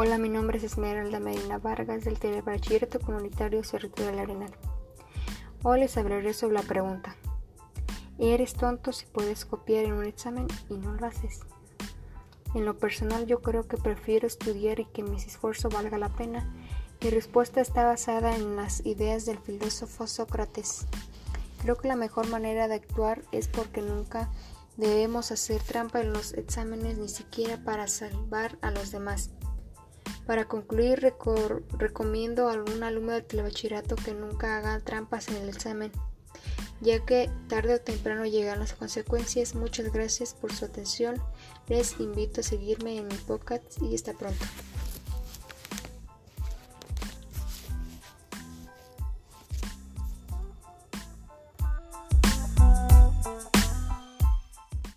Hola, mi nombre es Esmeralda Medina Vargas del Telebachillerato Comunitario Cerrito del Arenal. Hoy les hablaré sobre la pregunta ¿Eres tonto si puedes copiar en un examen y no lo haces? En lo personal yo creo que prefiero estudiar y que mi esfuerzo valga la pena. Mi respuesta está basada en las ideas del filósofo Sócrates. Creo que la mejor manera de actuar es porque nunca debemos hacer trampa en los exámenes ni siquiera para salvar a los demás. Para concluir, recomiendo a algún alumno de telebachillerato que nunca haga trampas en el examen, ya que tarde o temprano llegan las consecuencias. Muchas gracias por su atención. Les invito a seguirme en mi podcast y hasta pronto.